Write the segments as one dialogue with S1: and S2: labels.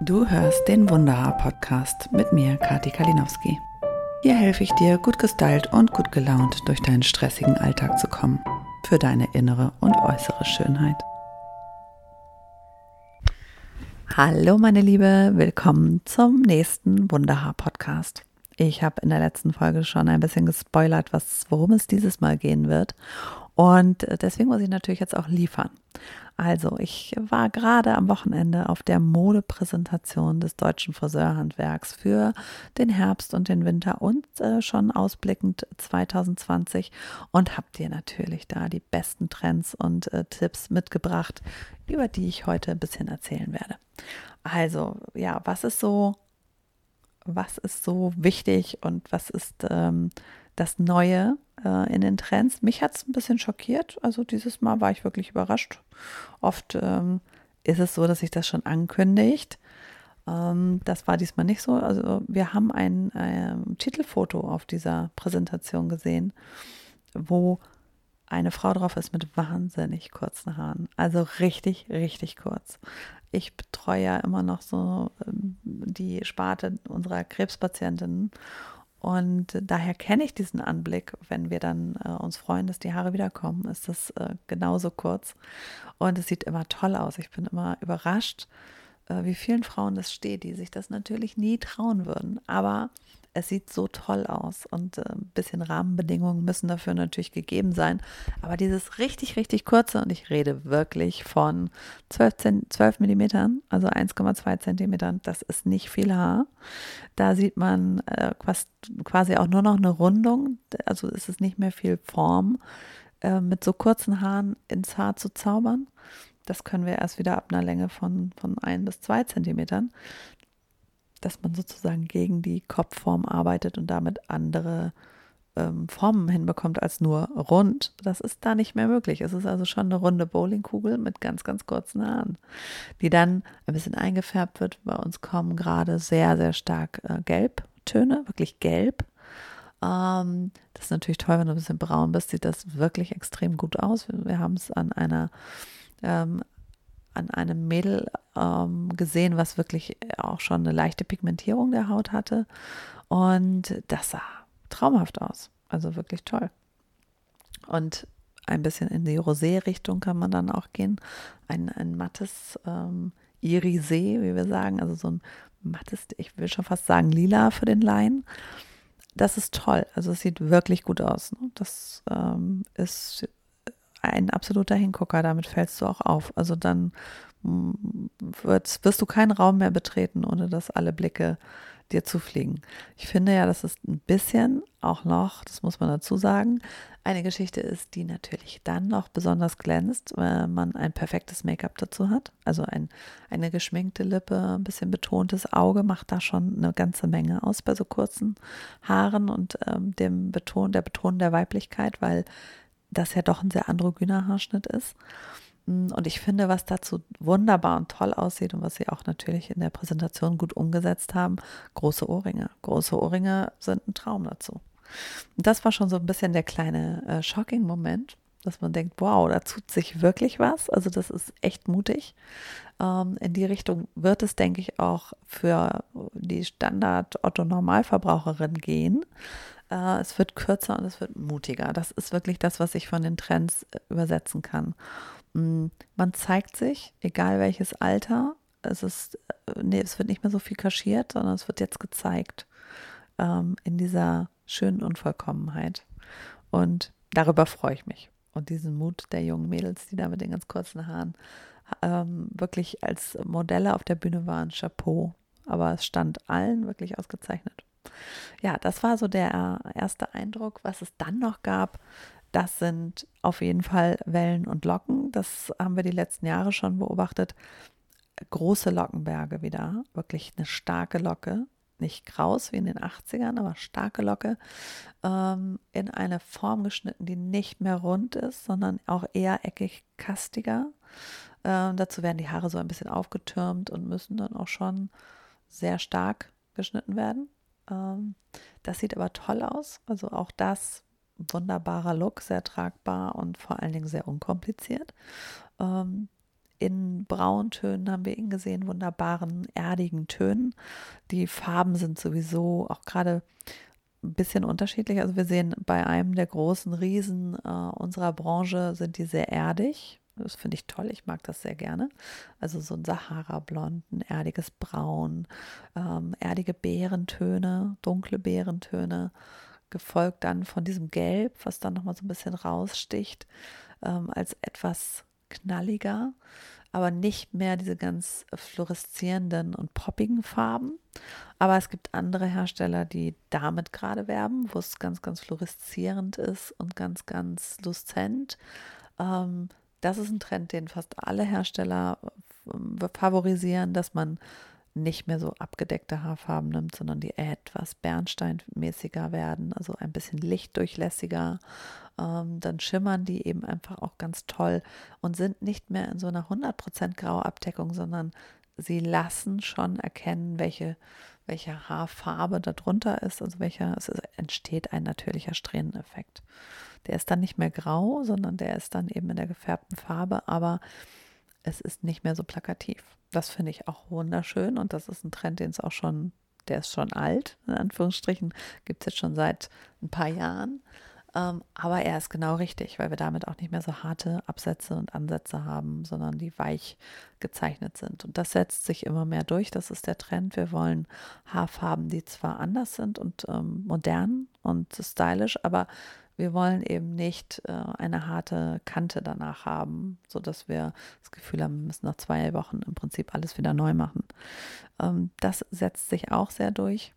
S1: Du hörst den Wunderhaar-Podcast mit mir, Kati Kalinowski. Hier helfe ich dir, gut gestylt und gut gelaunt durch deinen stressigen Alltag zu kommen. Für deine innere und äußere Schönheit. Hallo meine Liebe, willkommen zum nächsten Wunderhaar-Podcast. Ich habe in der letzten Folge schon ein bisschen gespoilert, was, worum es dieses Mal gehen wird. Und deswegen muss ich natürlich jetzt auch liefern. Also, ich war gerade am Wochenende auf der Modepräsentation des deutschen Friseurhandwerks für den Herbst und den Winter und äh, schon ausblickend 2020 und habe dir natürlich da die besten Trends und äh, Tipps mitgebracht, über die ich heute ein bisschen erzählen werde. Also, ja, was ist so, was ist so wichtig und was ist ähm, das Neue äh, in den Trends. Mich hat es ein bisschen schockiert. Also dieses Mal war ich wirklich überrascht. Oft ähm, ist es so, dass sich das schon ankündigt. Ähm, das war diesmal nicht so. Also wir haben ein, ein Titelfoto auf dieser Präsentation gesehen, wo eine Frau drauf ist mit wahnsinnig kurzen Haaren. Also richtig, richtig kurz. Ich betreue ja immer noch so ähm, die Sparte unserer Krebspatientinnen und daher kenne ich diesen Anblick, wenn wir dann äh, uns freuen, dass die Haare wiederkommen, ist das äh, genauso kurz. Und es sieht immer toll aus. Ich bin immer überrascht, äh, wie vielen Frauen das steht, die sich das natürlich nie trauen würden. Aber es sieht so toll aus und äh, ein bisschen Rahmenbedingungen müssen dafür natürlich gegeben sein. Aber dieses richtig, richtig kurze, und ich rede wirklich von 12, 12 Millimetern, also 1,2 Zentimetern, das ist nicht viel Haar. Da sieht man äh, quasi auch nur noch eine Rundung, also ist es nicht mehr viel Form, äh, mit so kurzen Haaren ins Haar zu zaubern. Das können wir erst wieder ab einer Länge von, von ein bis zwei Zentimetern dass man sozusagen gegen die Kopfform arbeitet und damit andere ähm, Formen hinbekommt als nur rund. Das ist da nicht mehr möglich. Es ist also schon eine runde Bowlingkugel mit ganz, ganz kurzen Haaren, die dann ein bisschen eingefärbt wird. Bei uns kommen gerade sehr, sehr stark äh, Gelbtöne, wirklich gelb. Ähm, das ist natürlich toll, wenn du ein bisschen braun bist, sieht das wirklich extrem gut aus. Wir, wir haben es an einer ähm, an einem Mädel ähm, gesehen, was wirklich auch schon eine leichte Pigmentierung der Haut hatte. Und das sah traumhaft aus. Also wirklich toll. Und ein bisschen in die Rosé-Richtung kann man dann auch gehen. Ein, ein mattes ähm, Irisé, wie wir sagen, also so ein mattes, ich will schon fast sagen lila für den Laien. Das ist toll. Also es sieht wirklich gut aus. Ne? Das ähm, ist ein absoluter Hingucker, damit fällst du auch auf. Also dann mm, wirst, du keinen Raum mehr betreten, ohne dass alle Blicke dir zufliegen. Ich finde ja, dass es ein bisschen auch noch, das muss man dazu sagen, eine Geschichte ist, die natürlich dann noch besonders glänzt, wenn man ein perfektes Make-up dazu hat. Also ein, eine geschminkte Lippe, ein bisschen betontes Auge macht da schon eine ganze Menge aus bei so kurzen Haaren und ähm, dem Beton, der Beton der Weiblichkeit, weil das ja doch ein sehr androgyner Haarschnitt ist. Mm, und ich finde, was dazu wunderbar und toll aussieht und was sie auch natürlich in der Präsentation gut umgesetzt haben, große Ohrringe. Große Ohrringe sind ein Traum dazu. Und das war schon so ein bisschen der kleine äh, Shocking-Moment, dass man denkt, wow, da tut sich wirklich was. Also das ist echt mutig. Ähm, in die Richtung wird es, denke ich, auch für die Standard-Otto-Normalverbraucherin gehen. Äh, es wird kürzer und es wird mutiger. Das ist wirklich das, was ich von den Trends äh, übersetzen kann. Mm, man zeigt sich, egal welches Alter. Es ist, äh, nee, es wird nicht mehr so viel kaschiert, sondern es wird jetzt gezeigt ähm, in dieser schönen Unvollkommenheit. Und darüber freue ich mich. Und diesen Mut der jungen Mädels, die da mit den ganz kurzen Haaren ähm, wirklich als Modelle auf der Bühne waren, Chapeau. Aber es stand allen wirklich ausgezeichnet. Ja, das war so der erste Eindruck. Was es dann noch gab, das sind auf jeden Fall Wellen und Locken. Das haben wir die letzten Jahre schon beobachtet. Große Lockenberge wieder, wirklich eine starke Locke. Nicht kraus wie in den 80ern, aber starke Locke. Ähm, in eine Form geschnitten, die nicht mehr rund ist, sondern auch eher eckig kastiger. Ähm, dazu werden die Haare so ein bisschen aufgetürmt und müssen dann auch schon sehr stark geschnitten werden. Ähm, das sieht aber toll aus. Also auch das wunderbarer Look, sehr tragbar und vor allen Dingen sehr unkompliziert. Ähm, in Brauntönen haben wir ihn gesehen, wunderbaren, erdigen Tönen. Die Farben sind sowieso auch gerade ein bisschen unterschiedlich. Also wir sehen bei einem der großen Riesen äh, unserer Branche sind die sehr erdig. Das finde ich toll, ich mag das sehr gerne. Also so ein Sahara-Blond, ein erdiges Braun, ähm, erdige Beerentöne, dunkle Beerentöne, gefolgt dann von diesem Gelb, was dann nochmal so ein bisschen raussticht, ähm, als etwas knalliger, aber nicht mehr diese ganz fluoreszierenden und poppigen Farben. Aber es gibt andere Hersteller, die damit gerade werben, wo es ganz, ganz fluoreszierend ist und ganz, ganz luszent. Ähm, das ist ein Trend, den fast alle Hersteller äh, favorisieren, dass man nicht mehr so abgedeckte Haarfarben nimmt, sondern die etwas bernsteinmäßiger werden, also ein bisschen lichtdurchlässiger. Ähm, dann schimmern die eben einfach auch ganz toll und sind nicht mehr in so einer 100% Grauabdeckung, sondern sie lassen schon erkennen, welche, welche Haarfarbe darunter ist, also welcher, es entsteht ein natürlicher Strähneneffekt. Der ist dann nicht mehr grau, sondern der ist dann eben in der gefärbten Farbe, aber es ist nicht mehr so plakativ. Das finde ich auch wunderschön und das ist ein Trend, den es auch schon, der ist schon alt, in Anführungsstrichen, gibt es jetzt schon seit ein paar Jahren. Ähm, aber er ist genau richtig, weil wir damit auch nicht mehr so harte Absätze und Ansätze haben, sondern die weich gezeichnet sind. Und das setzt sich immer mehr durch. Das ist der Trend. Wir wollen Haarfarben, die zwar anders sind und ähm, modern und stylisch, aber wir wollen eben nicht äh, eine harte Kante danach haben, so dass wir das Gefühl haben, wir müssen nach zwei Wochen im Prinzip alles wieder neu machen. Ähm, das setzt sich auch sehr durch.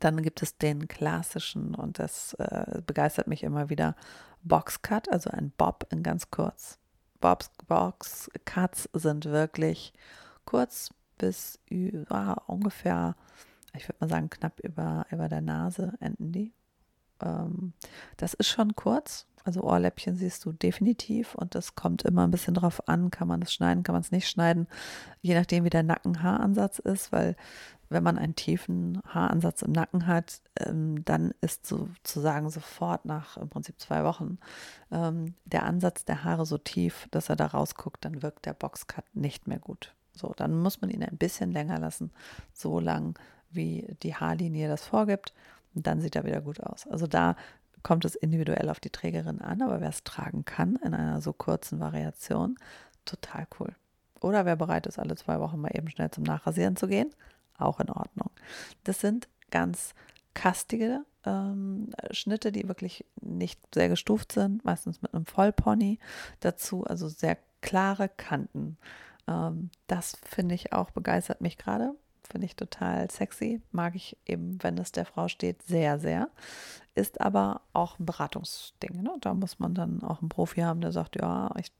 S1: Dann gibt es den klassischen und das äh, begeistert mich immer wieder Boxcut, also ein Bob in ganz kurz. Bobs Boxcuts sind wirklich kurz bis über, ungefähr, ich würde mal sagen, knapp über, über der Nase enden die ähm, das ist schon kurz. Also Ohrläppchen siehst du definitiv und das kommt immer ein bisschen drauf an, kann man es schneiden, kann man es nicht schneiden, je nachdem wie der Nackenhaaransatz ist, weil wenn man einen tiefen Haaransatz im Nacken hat, ähm, dann ist sozusagen sofort nach im Prinzip zwei Wochen ähm, der Ansatz der Haare so tief, dass er da rausguckt, dann wirkt der Boxcut nicht mehr gut. So, dann muss man ihn ein bisschen länger lassen, so lang wie die Haarlinie das vorgibt. Und dann sieht er wieder gut aus. Also da kommt es individuell auf die Trägerin an, aber wer es tragen kann in einer so kurzen Variation, total cool. Oder wer bereit ist, alle zwei Wochen mal eben schnell zum Nachrasieren zu gehen, auch in Ordnung. Das sind ganz kastige ähm, Schnitte, die wirklich nicht sehr gestuft sind, meistens mit einem Vollpony dazu, also sehr klare Kanten. Ähm, das finde ich auch begeistert mich gerade. Finde ich total sexy. Mag ich eben, wenn es der Frau steht, sehr, sehr. Ist aber auch ein Beratungsding. Ne? Da muss man dann auch einen Profi haben, der sagt, ja, ich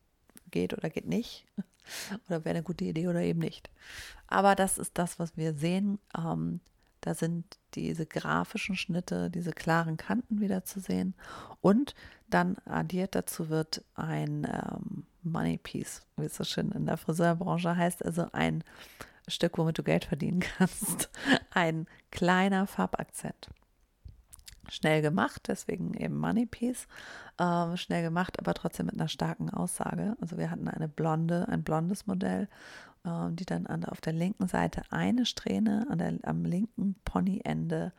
S1: geht oder geht nicht. Oder wäre eine gute Idee oder eben nicht. Aber das ist das, was wir sehen. Ähm, da sind diese grafischen Schnitte, diese klaren Kanten wieder zu sehen. Und dann addiert dazu wird ein ähm, Money Piece, wie es so schön in der Friseurbranche heißt, also ein Stück, womit du Geld verdienen kannst. Ein kleiner Farbakzent. Schnell gemacht, deswegen eben Money Piece. Ähm, schnell gemacht, aber trotzdem mit einer starken Aussage. Also wir hatten eine blonde, ein blondes Modell, ähm, die dann an, auf der linken Seite eine Strähne an der, am linken Ponyende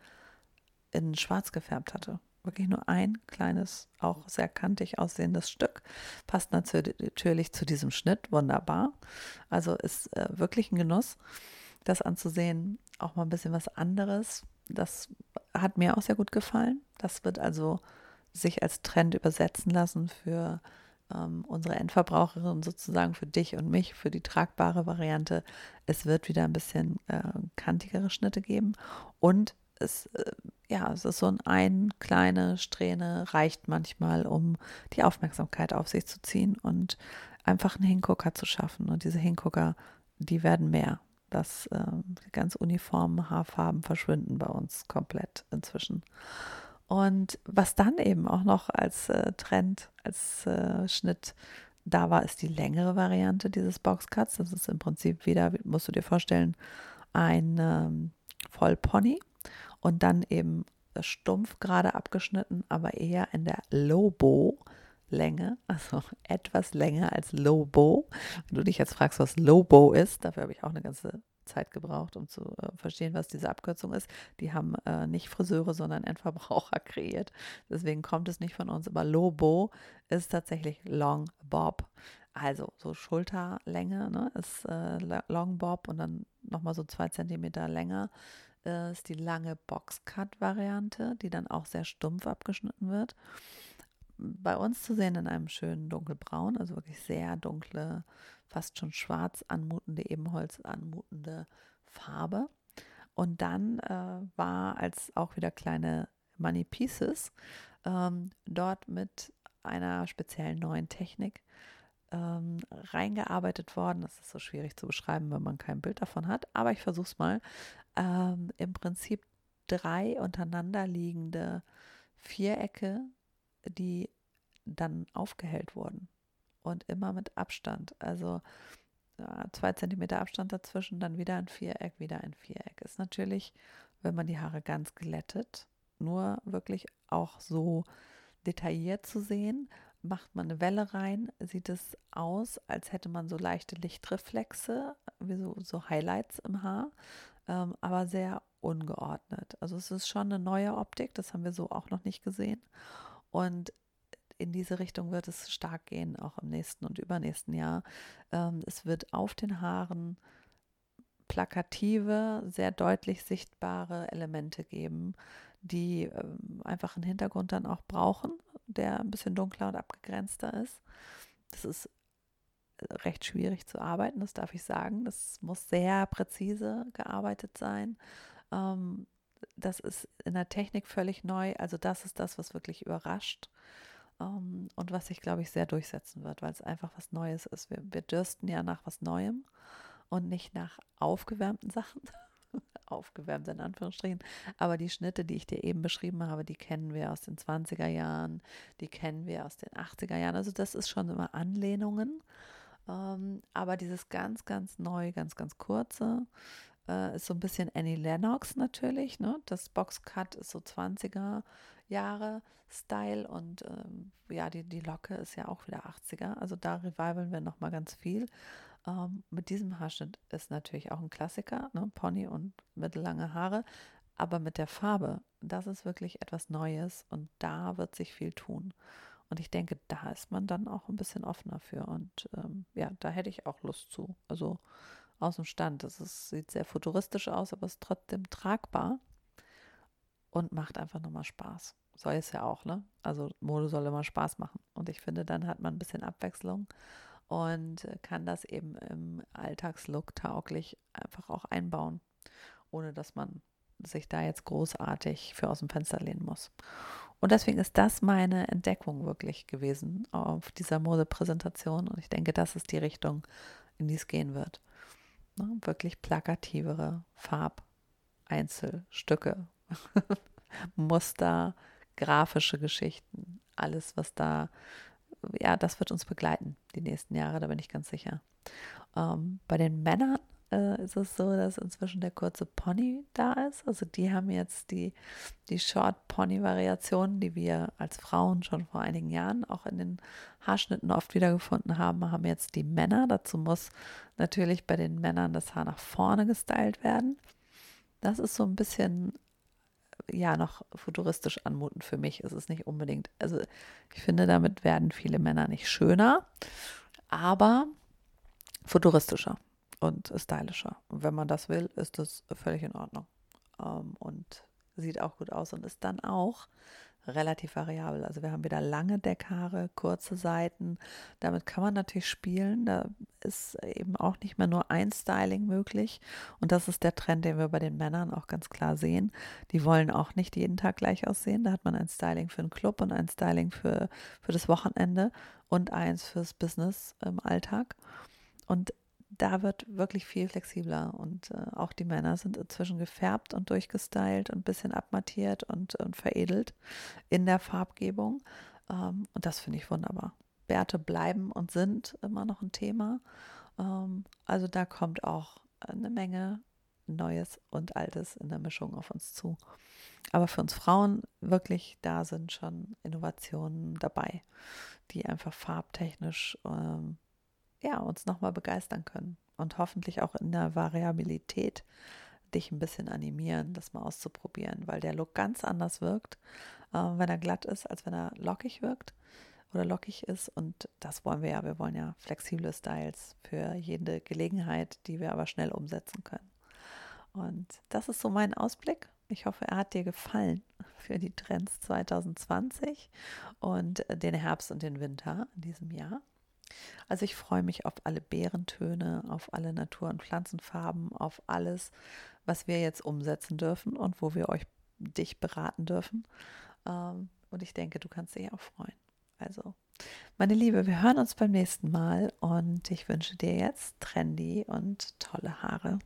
S1: in schwarz gefärbt hatte wirklich nur ein kleines, auch sehr kantig aussehendes Stück. Passt natürlich zu diesem Schnitt wunderbar. Also ist äh, wirklich ein Genuss, das anzusehen. Auch mal ein bisschen was anderes. Das hat mir auch sehr gut gefallen. Das wird also sich als Trend übersetzen lassen für ähm, unsere Endverbraucherin sozusagen, für dich und mich, für die tragbare Variante. Es wird wieder ein bisschen äh, kantigere Schnitte geben und es, äh, ja, es ist so ein, ein kleine Strähne reicht manchmal, um die Aufmerksamkeit auf sich zu ziehen und einfach einen Hingucker zu schaffen. Und diese Hingucker, die werden mehr. Das äh, ganz uniformen Haarfarben verschwinden bei uns komplett inzwischen. Und was dann eben auch noch als äh, Trend, als äh, Schnitt da war, ist die längere Variante dieses Boxcuts. Das ist im Prinzip wieder, musst du dir vorstellen, ein ähm, Vollpony und dann eben stumpf gerade abgeschnitten, aber eher in der Lobo Länge, also etwas länger als Low Bow. Wenn du dich jetzt fragst, was Low Bow ist, dafür habe ich auch eine ganze Zeit gebraucht, um zu äh, verstehen, was diese Abkürzung ist. Die haben äh, nicht Friseure, sondern Endverbraucher kreiert. Deswegen kommt es nicht von uns. Aber Low Bow ist tatsächlich Long Bob. Also so Schulterlänge ne, ist äh, Long Bob und dann nochmal so zwei Zentimeter länger äh, ist die lange Boxcut-Variante, die dann auch sehr stumpf abgeschnitten wird. Bei uns zu sehen in einem schönen dunkelbraun, also wirklich sehr dunkle, fast schon schwarz anmutende, Ebenholz anmutende Farbe. Und dann äh, war als auch wieder kleine Money Pieces ähm, dort mit einer speziellen neuen Technik ähm, reingearbeitet worden. Das ist so schwierig zu beschreiben, wenn man kein Bild davon hat, aber ich versuche es mal. Ähm, Im Prinzip drei untereinander liegende Vierecke, die dann aufgehellt wurden und immer mit Abstand. Also zwei Zentimeter Abstand dazwischen, dann wieder ein Viereck, wieder ein Viereck. Ist natürlich, wenn man die Haare ganz glättet, nur wirklich auch so detailliert zu sehen, macht man eine Welle rein, sieht es aus, als hätte man so leichte Lichtreflexe, wie so, so Highlights im Haar, ähm, aber sehr ungeordnet. Also es ist schon eine neue Optik, das haben wir so auch noch nicht gesehen. Und in diese Richtung wird es stark gehen, auch im nächsten und übernächsten Jahr. Ähm, es wird auf den Haaren plakative, sehr deutlich sichtbare Elemente geben, die ähm, einfach einen Hintergrund dann auch brauchen, der ein bisschen dunkler und abgegrenzter ist. Das ist äh, recht schwierig zu arbeiten, das darf ich sagen. Das muss sehr präzise gearbeitet sein. Ähm, das ist in der Technik völlig neu. Also das ist das, was wirklich überrascht ähm, und was sich, glaube ich, sehr durchsetzen wird, weil es einfach was Neues ist. Wir, wir dürsten ja nach was Neuem und nicht nach aufgewärmten Sachen. aufgewärmt in Anführungsstrichen. Aber die Schnitte, die ich dir eben beschrieben habe, die kennen wir aus den 20er Jahren, die kennen wir aus den 80er Jahren. Also das ist schon immer Anlehnungen. Ähm, aber dieses ganz, ganz neu, ganz, ganz kurze, äh, ist so ein bisschen Annie Lennox natürlich. Ne? Das Boxcut ist so 20er Jahre Style und ähm, ja, die, die Locke ist ja auch wieder 80er. Also da revivalen wir nochmal ganz viel. Ähm, mit diesem Haarschnitt ist natürlich auch ein Klassiker, ne? Pony und mittellange Haare. Aber mit der Farbe, das ist wirklich etwas Neues und da wird sich viel tun. Und ich denke, da ist man dann auch ein bisschen offener für. Und ähm, ja, da hätte ich auch Lust zu. Also aus dem Stand. Das ist, sieht sehr futuristisch aus, aber ist trotzdem tragbar und macht einfach nochmal Spaß. Soll es ja auch, ne? Also Mode soll immer Spaß machen. Und ich finde, dann hat man ein bisschen Abwechslung und kann das eben im Alltagslook tauglich einfach auch einbauen, ohne dass man sich da jetzt großartig für aus dem Fenster lehnen muss. Und deswegen ist das meine Entdeckung wirklich gewesen auf dieser Modepräsentation. Und ich denke, das ist die Richtung, in die es gehen wird. Ne? Wirklich plakativere Farbeinzelstücke, Muster, grafische Geschichten, alles, was da, ja, das wird uns begleiten die nächsten Jahre, da bin ich ganz sicher. Ähm, bei den Männern äh, ist es so, dass inzwischen der kurze Pony da ist. Also die haben jetzt die, die Short Pony Variation, die wir als Frauen schon vor einigen Jahren auch in den Haarschnitten oft wiedergefunden haben, haben jetzt die Männer. Dazu muss natürlich bei den Männern das Haar nach vorne gestylt werden. Das ist so ein bisschen ja noch futuristisch anmutend für mich. Es ist nicht unbedingt, also ich finde, damit werden viele Männer nicht schöner, aber futuristischer und stylischer. Und wenn man das will, ist das völlig in Ordnung. Ähm, und sieht auch gut aus und ist dann auch relativ variabel. Also wir haben wieder lange Deckhaare, kurze Seiten. Damit kann man natürlich spielen. Da ist eben auch nicht mehr nur ein Styling möglich. Und das ist der Trend, den wir bei den Männern auch ganz klar sehen. Die wollen auch nicht jeden Tag gleich aussehen. Da hat man ein Styling für einen Club und ein Styling für, für das Wochenende und eins fürs Business im Alltag. Und da wird wirklich viel flexibler und äh, auch die Männer sind inzwischen gefärbt und durchgestylt und ein bisschen abmattiert und, und veredelt in der Farbgebung. Ähm, und das finde ich wunderbar. Bärte bleiben und sind immer noch ein Thema. Ähm, also da kommt auch eine Menge Neues und Altes in der Mischung auf uns zu. Aber für uns Frauen wirklich, da sind schon Innovationen dabei, die einfach farbtechnisch ähm, ja, uns nochmal begeistern können und hoffentlich auch in der Variabilität dich ein bisschen animieren, das mal auszuprobieren, weil der Look ganz anders wirkt, äh, wenn er glatt ist, als wenn er lockig wirkt oder lockig ist. Und das wollen wir ja. Wir wollen ja flexible Styles für jede Gelegenheit, die wir aber schnell umsetzen können. Und das ist so mein Ausblick. Ich hoffe, er hat dir gefallen für die Trends 2020 und den Herbst und den Winter in diesem Jahr. Also ich freue mich auf alle Beerentöne, auf alle Natur- und Pflanzenfarben, auf alles, was wir jetzt umsetzen dürfen und wo wir euch dich beraten dürfen. Ähm, und ich denke, du kannst dich auch freuen. Also, meine Liebe, wir hören uns beim nächsten Mal und ich wünsche dir jetzt trendy und tolle Haare.